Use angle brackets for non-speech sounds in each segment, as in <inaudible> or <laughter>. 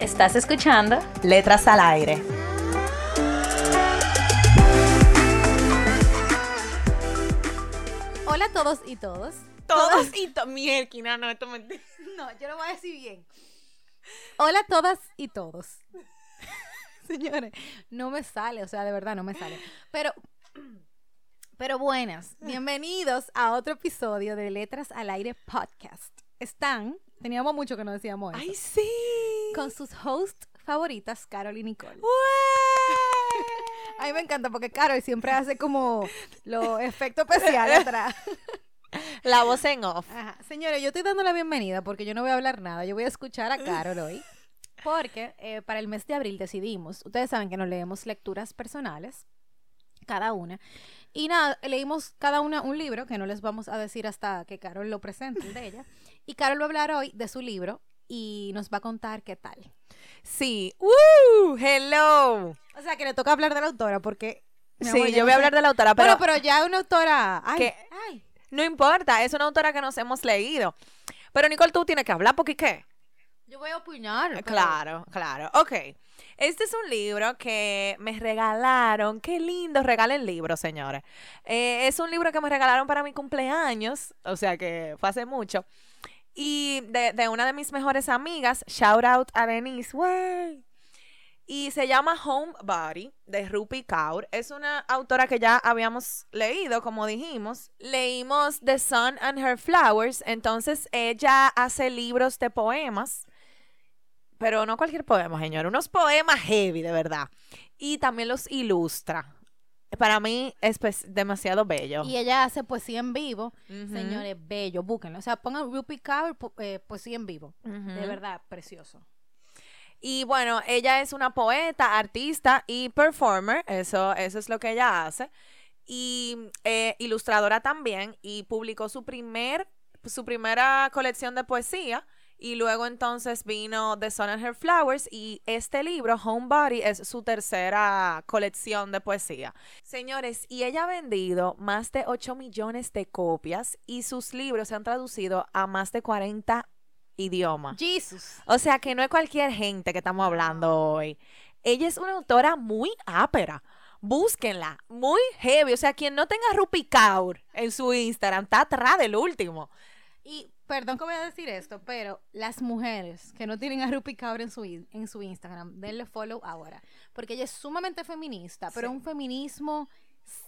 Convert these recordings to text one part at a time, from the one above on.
¿Estás escuchando? Letras al aire. Hola a todos y todos. Todos y to Mierda, no, esto me... <laughs> No, yo lo voy a decir bien. Hola a todas y todos. <laughs> Señores, no me sale, o sea, de verdad no me sale. Pero, <clears throat> pero buenas, bienvenidos a otro episodio de Letras al Aire Podcast. Están, teníamos mucho que no decíamos eso, ¡Ay, sí! Con sus hosts favoritas, Carol y Nicole. <laughs> A mí me encanta porque Carol siempre hace como los efectos especiales atrás. La voz en off. Ajá. Señores, yo estoy dando la bienvenida porque yo no voy a hablar nada. Yo voy a escuchar a Carol hoy. Porque eh, para el mes de abril decidimos, ustedes saben que nos leemos lecturas personales, cada una. Y nada, leímos cada una un libro, que no les vamos a decir hasta que Carol lo presente el de ella. Y Carol va a hablar hoy de su libro y nos va a contar qué tal. Sí. ¡Woo! ¡Hello! O sea, que le toca hablar de la autora porque... Sí, amor, yo no voy a sé- hablar de la autora, pero, Bueno, pero ya una autora... Ay, no importa, es una autora que nos hemos leído. Pero Nicole, tú tienes que hablar porque ¿qué? Yo voy a opinar. pero- Claro, claro. Ok. Este es un libro que me regalaron. Qué lindo, regalen libros, señores. Eh, es un libro que me regalaron para mi cumpleaños, o sea que fue hace mucho. Y de, de una de mis mejores amigas, shout out a Denise, wey. Y se llama Homebody de Rupi Kaur. Es una autora que ya habíamos leído, como dijimos. Leímos The Sun and Her Flowers. Entonces ella hace libros de poemas. Pero no cualquier poema, señor. Unos poemas heavy, de verdad. Y también los ilustra. Para mí es pues, demasiado bello. Y ella hace poesía en vivo. Señores, bello, búsquenlo. O sea, pongan Rupi Kaur, po- eh, poesía en vivo. De verdad, precioso. Y bueno, ella es una poeta, artista y performer, eso, eso es lo que ella hace. Y eh, ilustradora también, y publicó su, primer, su primera colección de poesía. Y luego entonces vino The Sun and Her Flowers y este libro, Homebody, es su tercera colección de poesía. Señores, y ella ha vendido más de 8 millones de copias y sus libros se han traducido a más de 40 idiomas. Jesus. O sea que no es cualquier gente que estamos hablando hoy. Ella es una autora muy ápera. Búsquenla, muy heavy. O sea, quien no tenga Rupi Kaur en su Instagram está atrás del último. Y perdón que voy a decir esto, pero las mujeres que no tienen a Rupi Kaur en su, en su Instagram, denle follow ahora. Porque ella es sumamente feminista, pero Sí. un feminismo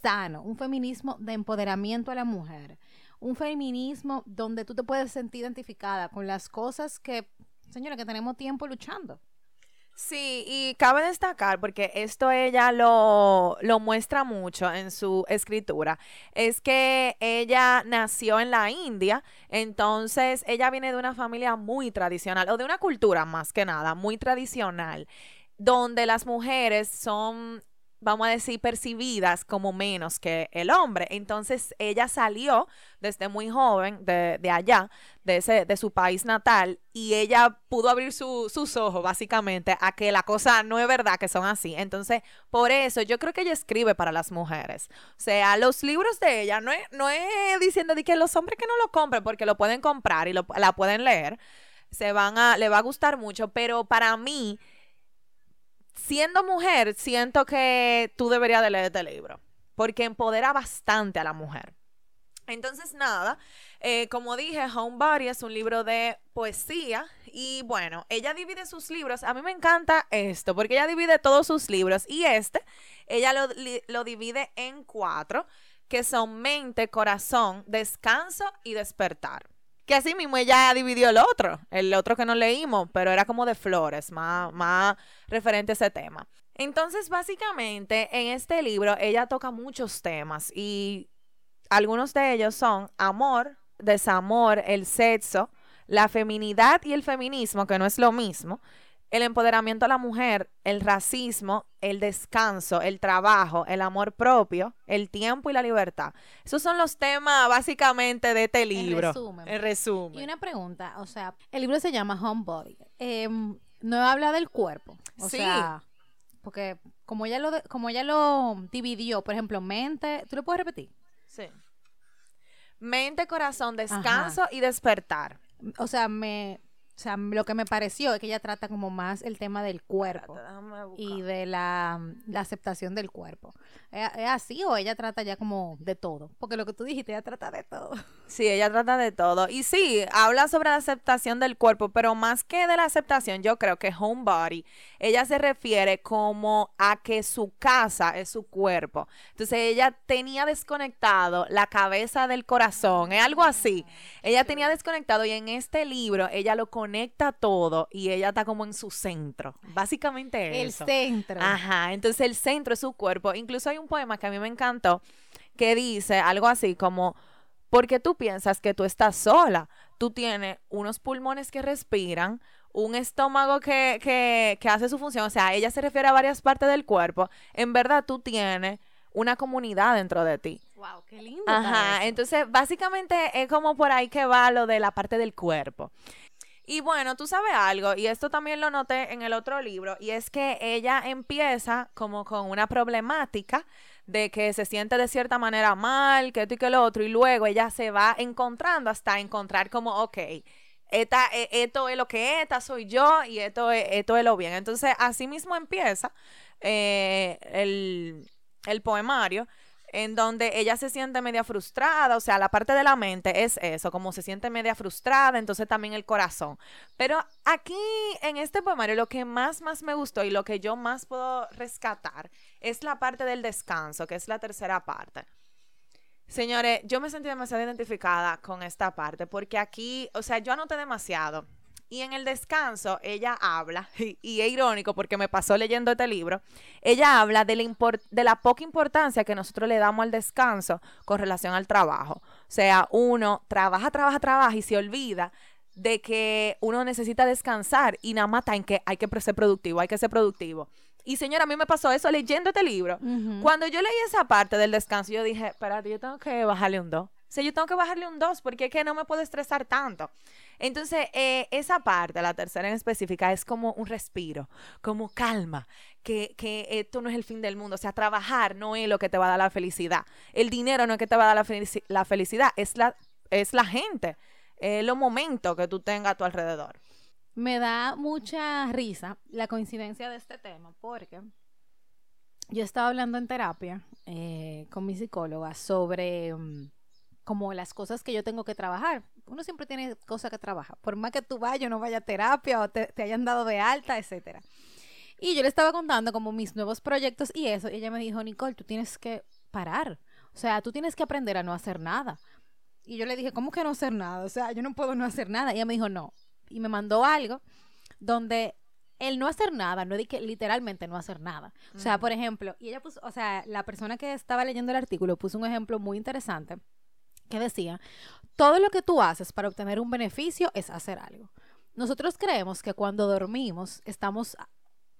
sano, un feminismo de empoderamiento a la mujer. Un feminismo donde tú te puedes sentir identificada con las cosas que, señora, que tenemos tiempo luchando. Sí, y cabe destacar, porque esto ella lo, lo muestra mucho en su escritura, es que ella nació en la India, entonces ella viene de una familia muy tradicional, o de una cultura más que nada, muy tradicional, donde las mujeres son, vamos a decir, percibidas como menos que el hombre. Entonces ella salió desde muy joven de, de allá, de, ese, de su país natal, y ella pudo abrir su- sus ojos básicamente a que la cosa no es verdad que son así. Entonces, por eso yo creo que ella escribe para las mujeres. O sea, los libros de ella no es, no es diciendo de que los hombres que no lo compren, porque lo pueden comprar y lo, la pueden leer, se van a, le va a gustar mucho, pero para mí siendo mujer, siento que tú deberías de leer este libro, porque empodera bastante a la mujer. Entonces, nada, eh, como dije, Homebody es un libro de poesía y bueno, ella divide sus libros. A mí me encanta esto, porque ella divide todos sus libros y este, ella lo, lo divide en cuatro, que son mente, corazón, descanso y despertar. Que así mismo ella dividió el otro, el otro que no leímos, pero era como de flores, más, más referente a ese tema. Entonces, básicamente, en este libro ella toca muchos temas y algunos de ellos son amor, desamor, el sexo, la feminidad y el feminismo, que no es lo mismo, el empoderamiento a la mujer, el racismo, el descanso, el trabajo, el amor propio, el tiempo y la libertad. Esos son los temas básicamente de este libro. resumen. En resumen. Y una pregunta, o sea, el libro se llama Homebody. Em, no habla del cuerpo. O Sí. sea, porque como ella lo de- como ella lo dividió, por ejemplo, mente, ¿tú lo puedes repetir? Sí. Mente, corazón, descanso y despertar. O sea, me o sea, lo que me pareció es que ella trata como más el tema del cuerpo y de la, la aceptación del cuerpo. ¿Es, es así o ella trata ya como de todo? Porque lo que tú dijiste, ella trata de todo. Sí, ella trata de todo. Y sí, habla sobre la aceptación del cuerpo, pero más que de la aceptación, yo creo que homebody, ella se refiere como a que su casa es su cuerpo. Entonces ella tenía desconectado la cabeza del corazón, es algo así. Ella tenía desconectado y en este libro ella lo conecta todo y ella está como en su centro. Básicamente El eso. centro. Ajá, entonces el centro es su cuerpo. Incluso hay un poema que a mí me encantó que dice algo así como, porque tú piensas que tú estás sola, tú tienes unos pulmones que respiran, un estómago que, que, que hace su función, o sea, ella se refiere a varias partes del cuerpo, en verdad tú tienes una comunidad dentro de ti. Wow, qué lindo. Ajá, entonces básicamente es como por ahí que va lo de la parte del cuerpo. Y bueno, tú sabes algo, y esto también lo noté en el otro libro, y es que ella empieza como con una problemática de que se siente de cierta manera mal, que esto y que lo otro, y luego ella se va encontrando hasta encontrar como, ok, esta, eh, esto es lo que es, esta soy yo, y esto es, esto es lo bien. Entonces, así mismo empieza eh, el, el poemario en donde ella se siente media frustrada, o sea, la parte de la mente es eso, como se siente media frustrada, entonces también el corazón. Pero aquí en este poemario lo que más, más me gustó y lo que yo más puedo rescatar es la parte del descanso, que es la tercera parte. Señores, yo me sentí demasiado identificada con esta parte, porque aquí, o sea, yo anoté demasiado. Y en el descanso, ella habla, y, <laughs> y es irónico porque me pasó leyendo este libro, ella habla de la, de la poca importancia que nosotros le damos al descanso con relación al trabajo. O sea, uno trabaja, trabaja, trabaja y se olvida de que uno necesita descansar y nada más está en que hay que ser productivo, hay que ser productivo. Y señora, a mí me pasó eso leyendo este libro. Cuando yo leí esa parte del descanso, yo dije, espérate, yo tengo que bajarle un 2. O sea, yo tengo que bajarle un 2 porque es que no me puedo estresar tanto. Entonces, eh, esa parte, la tercera en específica, es como un respiro, como calma, que, que esto no es el fin del mundo. O sea, trabajar no es lo que te va a dar la felicidad. El dinero no es que te va a dar la, felici- la felicidad, es la, es la gente, es los momentos que tú tengas a tu alrededor. Me da mucha risa la coincidencia de este tema porque yo estaba hablando en terapia eh, con mi psicóloga sobre mm, como las cosas que yo tengo que trabajar. Uno siempre tiene cosas que trabajar, por más que tú vayas o no vayas a terapia o te, te hayan dado de alta, etcétera. Y yo le estaba contando como mis nuevos proyectos y eso, y ella me dijo, Nicole, tú tienes que parar. O sea, tú tienes que aprender a no hacer nada. Y yo le dije, ¿cómo que no hacer nada? O sea, yo no puedo no hacer nada. Y ella me dijo, no. Y me mandó algo donde el no hacer nada, no que literalmente no hacer nada. O sea, por ejemplo, y ella puso, o sea, la persona que estaba leyendo el artículo puso un ejemplo muy interesante que decía, todo lo que tú haces para obtener un beneficio es hacer algo. Nosotros creemos que cuando dormimos estamos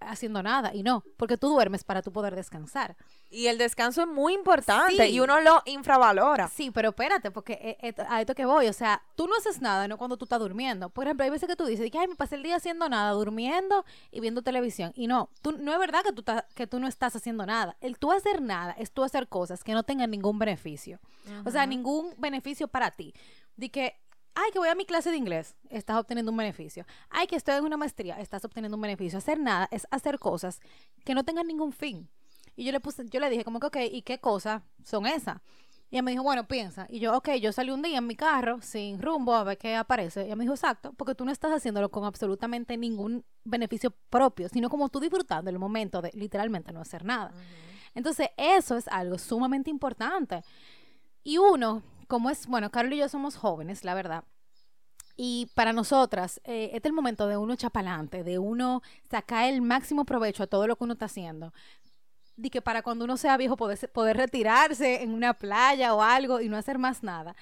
haciendo nada y no, porque tú duermes para tú poder descansar. Y el descanso es muy importante Sí. y uno lo infravalora. Sí, pero espérate, porque eh, eh, a esto que voy, o sea, tú no haces nada, no cuando tú estás durmiendo. Por ejemplo, hay veces que tú dices, ay, me pasé el día haciendo nada, durmiendo y viendo televisión. Y no, tú, no es verdad que tú, que tú no estás haciendo nada. El tú hacer nada es tú hacer cosas que no tengan ningún beneficio. O sea, ningún beneficio para ti. De que, ay, que voy a mi clase de inglés, estás obteniendo un beneficio. Ay, que estoy en una maestría, estás obteniendo un beneficio. Hacer nada es hacer cosas que no tengan ningún fin. Y yo le puse, yo le dije como que, ok, ¿y qué cosas son esas? Y ella me dijo, bueno, piensa. Y yo, ok, yo salí un día en mi carro sin rumbo a ver qué aparece. Y ella me dijo, exacto, porque tú no estás haciéndolo con absolutamente ningún beneficio propio, sino como tú disfrutando el momento de literalmente no hacer nada. Entonces, eso es algo sumamente importante. Y uno, como es, bueno, Carol y yo somos jóvenes, la verdad. Y para nosotras, eh, este es el momento de uno echar de uno sacar el máximo provecho a todo lo que uno está haciendo. De que para cuando uno sea viejo poder, poder retirarse en una playa o algo y no hacer más nada.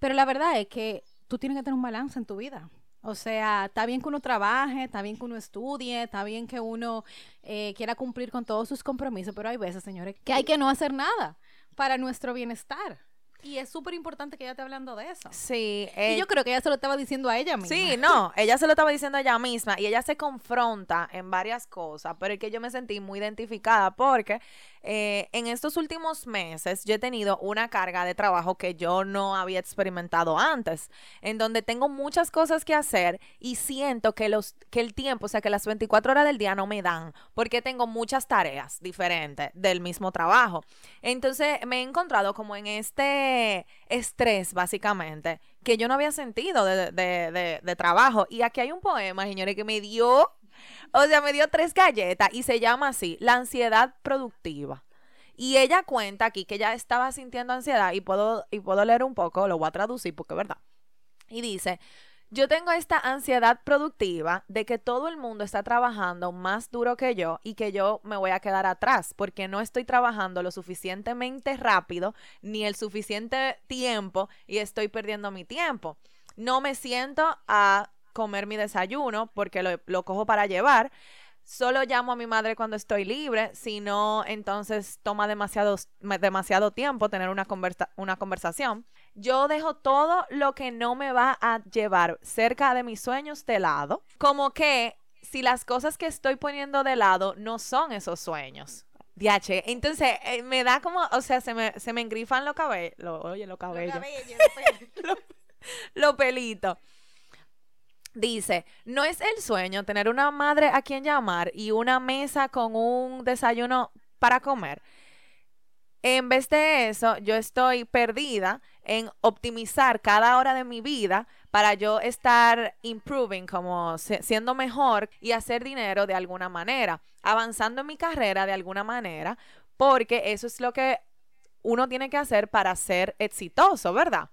Pero la verdad es que tú tienes que tener un balance en tu vida. O sea, está bien que uno trabaje, está bien que uno estudie, está bien que uno eh, quiera cumplir con todos sus compromisos, pero hay veces, señores, que hay que no hacer nada para nuestro bienestar. Y es súper importante que ella esté hablando de eso. Sí, y eh, yo creo que ella se lo estaba diciendo a ella misma. Sí, no, ella se lo estaba diciendo a ella misma y ella se confronta en varias cosas, pero es que yo me sentí muy identificada porque eh, en estos últimos meses yo he tenido una carga de trabajo que yo no había experimentado antes, en donde tengo muchas cosas que hacer y siento que, los, que el tiempo, o sea, que las 24 horas del día no me dan, porque tengo muchas tareas diferentes del mismo trabajo. Entonces me he encontrado como en este estrés, básicamente, que yo no había sentido de, de, de, trabajo. Y aquí hay un poema, señores, que me dio o sea, me dio tres galletas y se llama así, la ansiedad productiva. Y ella cuenta aquí que ella estaba sintiendo ansiedad y puedo, y puedo leer un poco, lo voy a traducir porque es verdad. Y dice, yo tengo esta ansiedad productiva de que todo el mundo está trabajando más duro que yo y que yo me voy a quedar atrás porque no estoy trabajando lo suficientemente rápido ni el suficiente tiempo y estoy perdiendo mi tiempo. No me siento a comer mi desayuno porque lo, cojo para llevar. Solo llamo a mi madre cuando estoy libre, si no, entonces toma demasiado, demasiado tiempo tener una, conversa, una conversación. Yo dejo todo lo que no me va a llevar cerca de mis sueños de lado, como que si las cosas que estoy poniendo de lado no son esos sueños. Diache, entonces eh, me da como, o sea, se me, se me engrifan los cabellos, lo, oye, los cabellos, Lo cabello, lo los <laughs> lo pelitos. Dice, no es el sueño tener una madre a quien llamar y una mesa con un desayuno para comer. En vez de eso, yo estoy perdida en optimizar cada hora de mi vida para yo estar improving, como siendo mejor y hacer dinero de alguna manera, avanzando en mi carrera de alguna manera, porque eso es lo que uno tiene que hacer para ser exitoso, ¿verdad?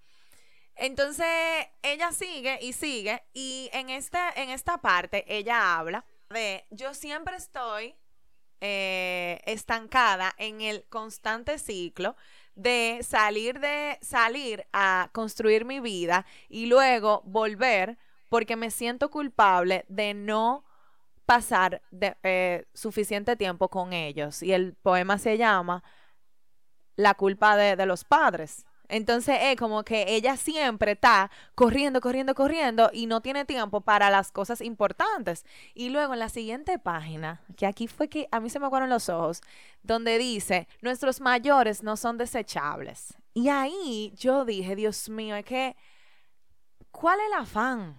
Entonces, ella sigue y sigue y en, este, en esta parte ella habla de, yo siempre estoy eh, estancada en el constante ciclo de salir de salir a construir mi vida y luego volver porque me siento culpable de no pasar de, eh, suficiente tiempo con ellos. Y el poema se llama La culpa de, de los padres. Entonces es como que ella siempre está corriendo, corriendo, corriendo y no tiene tiempo para las cosas importantes. Y luego en la siguiente página, que aquí fue que a mí se me aguaron los ojos, donde dice, nuestros mayores no son desechables. Y ahí yo dije, Dios mío, es que, ¿cuál es el afán?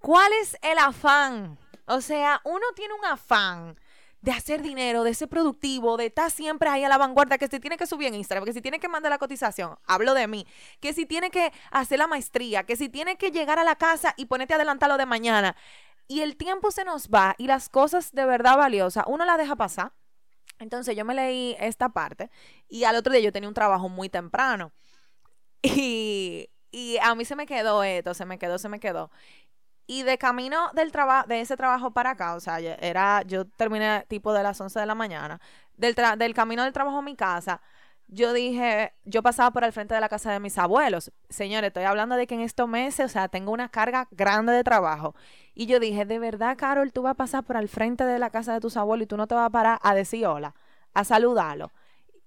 ¿Cuál es el afán? O sea, uno tiene un afán de hacer dinero, de ser productivo, de estar siempre ahí a la vanguardia, que si tiene que subir en Instagram, que si tiene que mandar la cotización, hablo de mí, que si tiene que hacer la maestría, que si tiene que llegar a la casa y ponerte a adelantar lo de mañana. Y el tiempo se nos va y las cosas de verdad valiosas, uno las deja pasar. Entonces yo me leí esta parte y al otro día yo tenía un trabajo muy temprano. <laughs> Y, y a mí se me quedó esto, se me quedó, se me quedó. Y de camino del trabajo, de ese trabajo para acá, o sea, era, yo terminé tipo de las 11 de la mañana, del, tra- del camino del trabajo a mi casa, yo dije, yo pasaba por el frente de la casa de mis abuelos. Señores, estoy hablando de que en estos meses, o sea, tengo una carga grande de trabajo. Y yo dije, de verdad, Carol, tú vas a pasar por el frente de la casa de tus abuelos y tú no te vas a parar a decir hola, a saludarlo.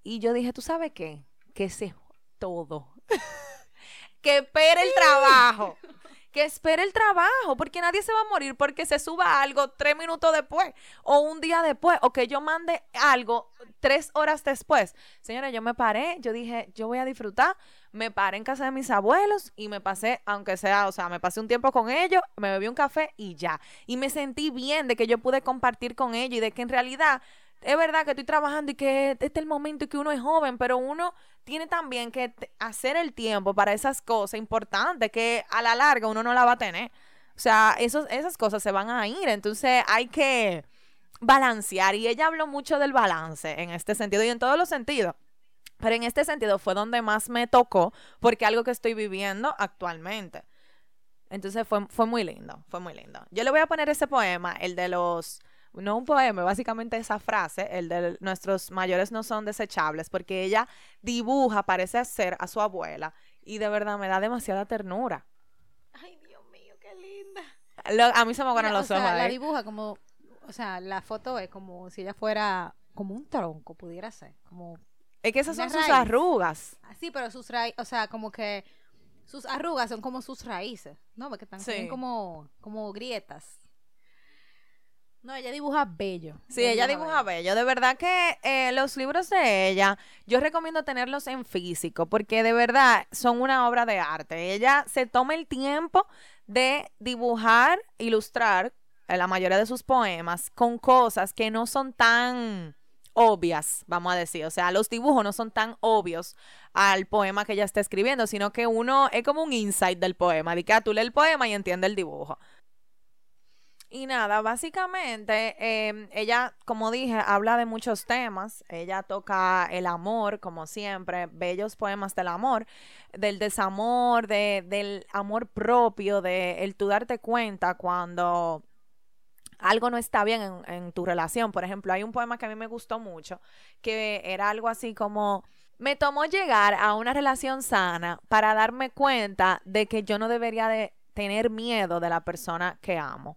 Y yo dije, ¿tú sabes qué? Que sé todo. <laughs> que espere el trabajo. Que espere el trabajo, porque nadie se va a morir porque se suba algo tres minutos después o un día después o que yo mande algo tres horas después. Señora, yo me paré, yo dije, yo voy a disfrutar, me paré en casa de mis abuelos y me pasé, aunque sea, o sea, me pasé un tiempo con ellos, me bebí un café y ya. Y me sentí bien de que yo pude compartir con ellos y de que en realidad es verdad que estoy trabajando y que este es el momento y que uno es joven, pero uno tiene también que hacer el tiempo para esas cosas importantes que a la larga uno no la va a tener. O sea, esos, esas cosas se van a ir, entonces hay que balancear. Y ella habló mucho del balance en este sentido y en todos los sentidos. Pero en este sentido fue donde más me tocó porque algo que estoy viviendo actualmente. Entonces fue, fue muy lindo, fue muy lindo. Yo le voy a poner ese poema, el de los, no un poema, básicamente esa frase, el de nuestros mayores no son desechables, porque ella dibuja, parece ser a su abuela, y de verdad me da demasiada ternura. Lo- a mí se me o los sea, ojos. la ahí. dibuja como, o sea, la foto es como si ella fuera como un tronco, pudiera ser, como Es que esas son sus arrugas. así, pero sus raíces, o sea, como que sus arrugas son como sus raíces, ¿no? Porque están Sí. como, como grietas. No, ella dibuja bello. Sí, ella dibuja bello. De verdad que eh, los libros de ella, yo recomiendo tenerlos en físico, porque de verdad son una obra de arte. Ella se toma el tiempo de dibujar, ilustrar eh, la mayoría de sus poemas con cosas que no son tan obvias, vamos a decir. O sea, los dibujos no son tan obvios al poema que ella está escribiendo, sino que uno es como un insight del poema. De que ah, tú lees el poema y entiendes el dibujo. Y nada, básicamente em, ella, como dije, habla de muchos temas. Ella toca el amor, como siempre, bellos poemas del amor, del desamor, de, del amor propio, de el tú darte cuenta cuando algo no está bien en, en tu relación. Por ejemplo, hay un poema que a mí me gustó mucho, que era algo así como, me tomó llegar a una relación sana para darme cuenta de que yo no debería de tener miedo de la persona que amo.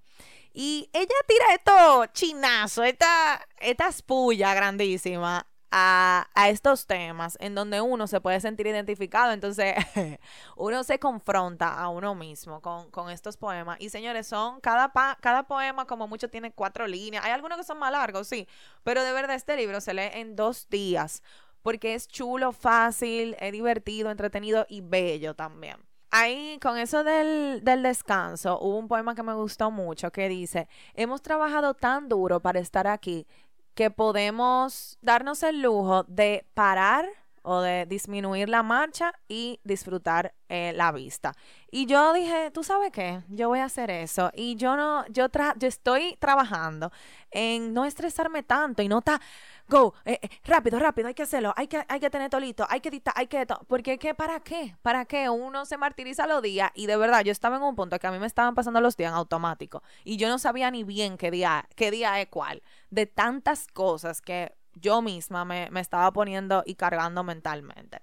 Y ella tira esto chinazo, esta, esta espulla grandísima a, a estos temas en donde uno se puede sentir identificado. Entonces, <laughs> uno se confronta a uno mismo con, con estos poemas. Y señores, son cada, pa- cada poema como mucho tiene cuatro líneas. Hay algunos que son más largos, sí. Pero de verdad este libro se lee en dos días porque es chulo, fácil, es divertido, entretenido y bello también. Ahí, con eso del, del descanso, hubo un poema que me gustó mucho que dice, hemos trabajado tan duro para estar aquí que podemos darnos el lujo de parar o de disminuir la marcha y disfrutar eh, la vista. Y yo dije, ¿tú sabes qué? Yo voy a hacer eso. Y yo no, yo, tra yo estoy trabajando en no estresarme tanto y no está, go, eh, eh, rápido, rápido, hay que hacerlo, hay que, hay que tener tolito, hay que editar, hay que. Porque ¿qué? ¿Para qué? ¿Para qué? Uno se martiriza los días y de verdad yo estaba en un punto que a mí me estaban pasando los días en automático y yo no sabía ni bien qué día, qué día es cuál, de tantas cosas que yo misma me, me estaba poniendo y cargando mentalmente.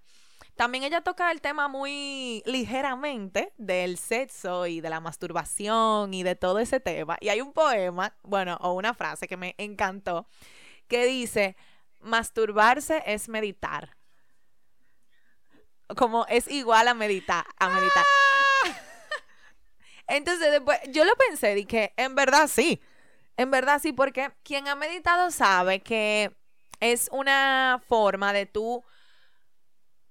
También ella toca el tema muy ligeramente del sexo y de la masturbación y de todo ese tema. Y hay un poema, bueno, o una frase que me encantó, que dice, masturbarse es meditar. Como es igual a meditar, a meditar. Entonces después yo lo pensé, dije, en verdad sí. En verdad sí, porque quien ha meditado sabe que es una forma de tú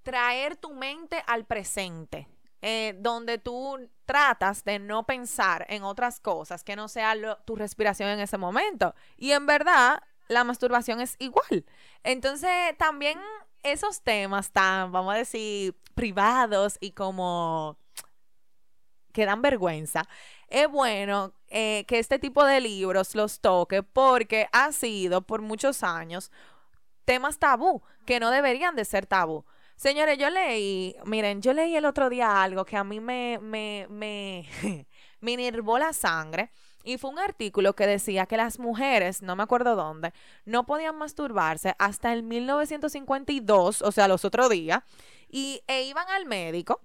traer tu mente al presente, eh, donde tú tratas de no pensar en otras cosas que no sea tu respiración en ese momento. Y en verdad, la masturbación es igual. Entonces, también esos temas tan, vamos a decir, privados y como que dan vergüenza, es bueno eh, que este tipo de libros los toque porque ha sido por muchos años temas tabú, que no deberían de ser tabú. Señores, yo leí, miren, yo leí el otro día algo que a mí me, me, me, <laughs> me la sangre. Y fue un artículo que decía que las mujeres, no me acuerdo dónde, no podían masturbarse hasta el 1952, o sea, los otros días, e iban al médico,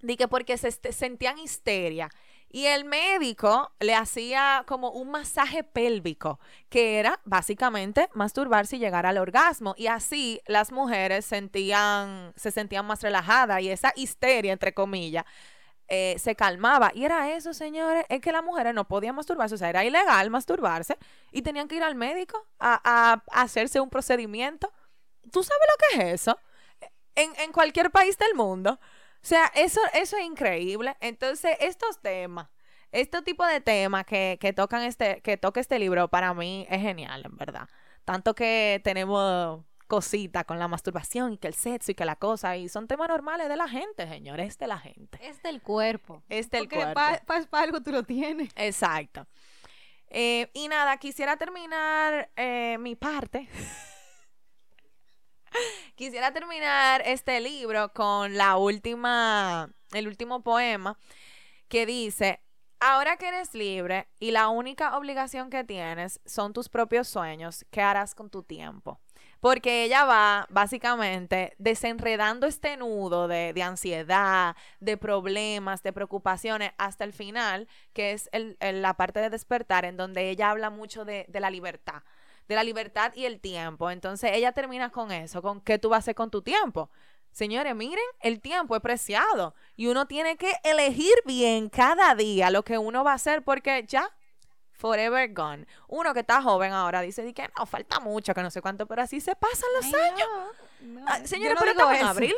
di que porque se sentían histeria. Y el médico le hacía como un masaje pélvico, que era básicamente masturbarse y llegar al orgasmo. Y así las mujeres sentían, se sentían más relajadas y esa histeria, entre comillas, eh, se calmaba. Y era eso, señores, es que las mujeres no podían masturbarse, o sea, era ilegal masturbarse y tenían que ir al médico a, hacerse un procedimiento. ¿Tú sabes lo que es eso? En cualquier país del mundo. O sea, eso, eso es increíble. Entonces, estos temas, este tipo de temas que, que tocan este, que toca este libro, para mí es genial, en verdad. Tanto que tenemos cositas con la masturbación y que el sexo y que la cosa, y son temas normales de la gente, señores, es de la gente. Es del cuerpo. Es del Porque cuerpo. para algo tú lo tienes. Exacto. Eh, y nada, quisiera terminar eh, mi parte. <laughs> <laughs> quisiera terminar este libro con la última, el último poema que dice, ahora que eres libre y la única obligación que tienes son tus propios sueños, ¿qué harás con tu tiempo? Porque ella va básicamente desenredando este nudo de, de ansiedad, de problemas, de preocupaciones hasta el final, que es el- el- la parte de despertar, en donde ella habla mucho de, de la libertad, de la libertad y el tiempo. Entonces ella termina con eso, con qué tú vas a hacer con tu tiempo. Señores, miren, el tiempo es preciado y uno tiene que elegir bien cada día lo que uno va a hacer porque ya forever gone. Uno que está joven ahora dice di que no, falta mucho, que no sé cuánto, pero así se pasan los Ay, años. no, no, Ah, señores, no pero estamos en eso. abril.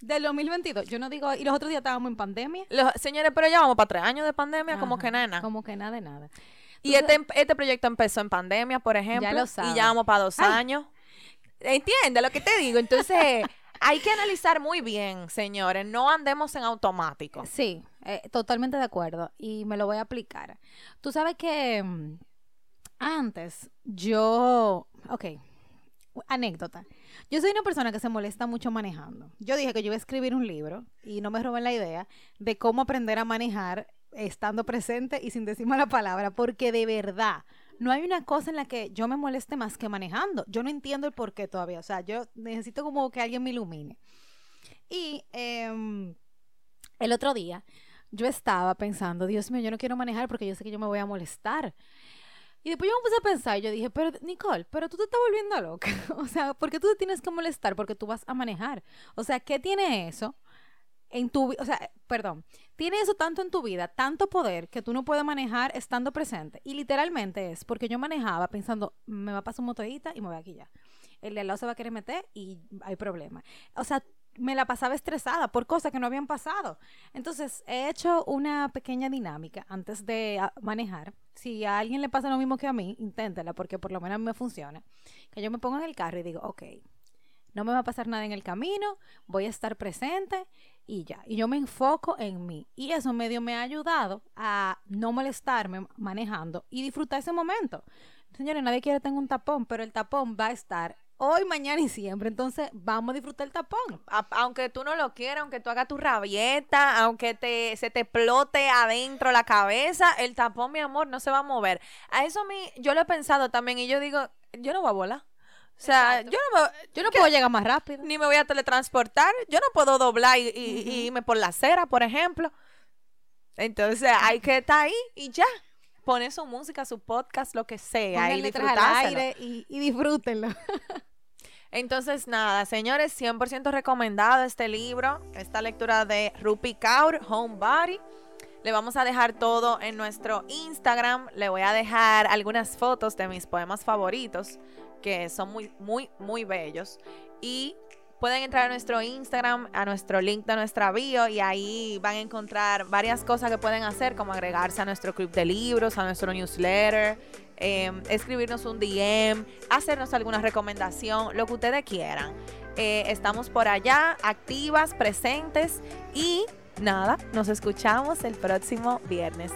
Del 2022. Yo no digo, y los otros días estábamos en pandemia. Los- señores, pero ya vamos para tres años de pandemia, como que nena. Como que nada de nada. Y este, este proyecto empezó en pandemia, por ejemplo, lo y sabes. ya vamos para dos Ay. años. ¿Entiendes lo que te digo? Entonces, <laughs> hay que analizar muy bien, señores. No andemos en automático. Sí, eh, totalmente de acuerdo. Y me lo voy a aplicar. Tú sabes que mm, antes yo, ok, anécdota. Yo soy una persona que se molesta mucho manejando. Yo dije que yo iba a escribir un libro y no me roben la idea de cómo aprender a manejar estando presente y sin decirme la palabra, porque de verdad no hay una cosa en la que yo me moleste más que manejando. Yo no entiendo el por qué todavía. O sea, yo necesito como que alguien me ilumine. Y em, el otro día yo estaba pensando, Dios mío, yo no quiero manejar porque yo sé que yo me voy a molestar. Y después yo me puse a pensar y yo dije, pero Nicole, pero tú te estás volviendo loca. <laughs> o sea, ¿por qué tú te tienes que molestar? Porque tú vas a manejar. O sea, ¿qué tiene eso en tu vida? O sea, perdón, tiene eso tanto en tu vida, tanto poder que tú no puedes manejar estando presente. Y literalmente es porque yo manejaba pensando, me va a pasar un motorista y me voy aquí ya. El de al lado se va a querer meter y hay problema. O sea, me la pasaba estresada por cosas que no habían pasado. Entonces, he hecho una pequeña dinámica antes de ah, manejar. Si a alguien le pasa lo mismo que a mí, inténtela, porque por lo menos a mí me funciona. Que yo me pongo en el carro y digo, ok, no me va a pasar nada en el camino, voy a estar presente y ya. Y yo me enfoco en mí. Y eso medio me ha ayudado a no molestarme manejando y disfrutar ese momento. Señores, nadie quiere tener un tapón, pero el tapón va a estar hoy, mañana y siempre. Entonces, vamos a disfrutar el tapón. Aunque tú no lo quieras, aunque tú hagas tu rabieta, aunque te, se te explote adentro la cabeza, el tapón, mi amor, no se va a mover. A eso a mí, yo lo he pensado también y yo digo, yo no voy a volar. O sea, Exacto. yo no me, Yo no puedo llegar más rápido. ni me voy a teletransportar, yo no puedo doblar y, y- irme por la acera, por ejemplo. Entonces hay que estar ahí y ya. Poner su música, su podcast, lo que sea, y letras al aire y, y disfrútenlo. <laughs> Entonces, nada, señores, 100% recomendado este libro, esta lectura de Rupi Kaur, Homebody. Le vamos a dejar todo en nuestro Instagram. Le voy a dejar algunas fotos de mis poemas favoritos, que son muy, muy, muy bellos. Y pueden entrar a nuestro Instagram, a nuestro link de nuestra bio, y ahí van a encontrar varias cosas que pueden hacer, como agregarse a nuestro club de libros, a nuestro newsletter, eh, escribirnos un DM, hacernos alguna recomendación, lo que ustedes quieran. Eh, estamos por allá, activas, presentes y nada, nos escuchamos el próximo viernes.